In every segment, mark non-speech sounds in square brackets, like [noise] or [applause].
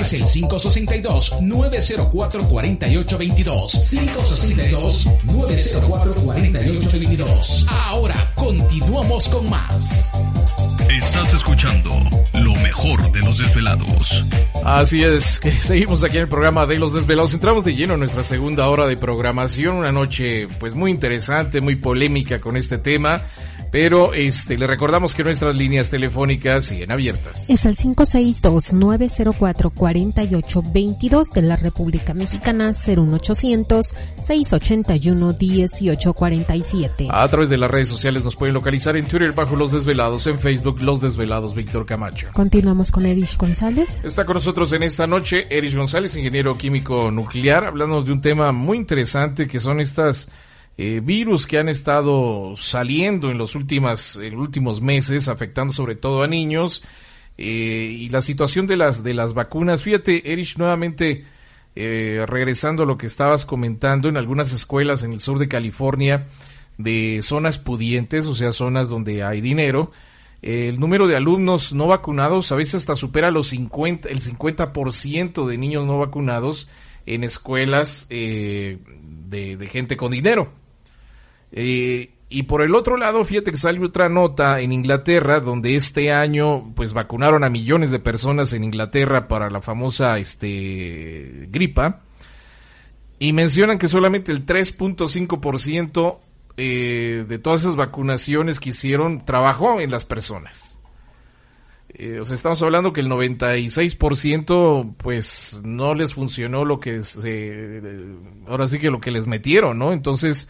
Es el 562-904-4822. 562-904-4822. Ahora continuamos con más. Estás escuchando lo mejor de los desvelados. Así es, que [laughs] seguimos aquí en el programa de los desvelados. Entramos de lleno en nuestra segunda hora de programación. Una noche pues muy interesante, muy polémica con este tema. Pero este, le recordamos que nuestras líneas telefónicas siguen abiertas. Es el 562-904-4822 de la República Mexicana, 01800-681-1847. A través de las redes sociales nos pueden localizar en Twitter bajo Los Desvelados, en Facebook Los Desvelados Víctor Camacho. Continuamos con Erich González. Está con nosotros en esta noche Erich González, ingeniero químico nuclear, hablando de un tema muy interesante que son estas eh, virus que han estado saliendo en los últimas, en últimos meses, afectando sobre todo a niños, eh, y la situación de las, de las vacunas. Fíjate, Erich, nuevamente, eh, regresando a lo que estabas comentando, en algunas escuelas en el sur de California, de zonas pudientes, o sea, zonas donde hay dinero, el número de alumnos no vacunados a veces hasta supera los 50, el 50% de niños no vacunados en escuelas de, de, gente con dinero. Eh, y por el otro lado, fíjate que sale otra nota en Inglaterra, donde este año, pues vacunaron a millones de personas en Inglaterra para la famosa, este, gripa. Y mencionan que solamente el 3.5% eh, de todas esas vacunaciones que hicieron trabajó en las personas. Eh, o sea, estamos hablando que el 96% pues no les funcionó lo que se, ahora sí que lo que les metieron, ¿no? Entonces,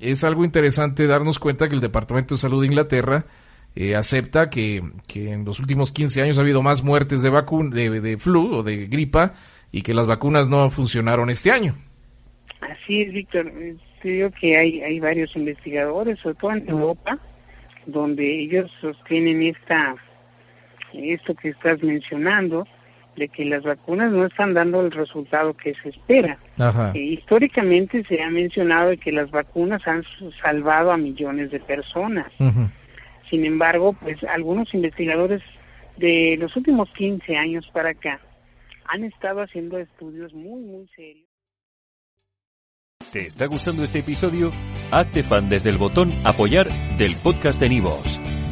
es algo interesante darnos cuenta que el Departamento de Salud de Inglaterra eh, acepta que, en los últimos 15 años ha habido más muertes de, de, de flu o de gripa y que las vacunas no funcionaron este año. Así es, Víctor. Creo que hay, hay varios investigadores, sobre todo en Europa, donde ellos sostienen esta esto que estás mencionando, de que las vacunas no están dando el resultado que se espera. Eh, históricamente se ha mencionado de que las vacunas han salvado a millones de personas. Sin embargo, pues algunos investigadores de los últimos 15 años para acá han estado haciendo estudios muy, muy serios. ¿Te está gustando este episodio? Hazte fan desde el botón apoyar del podcast de Nivos.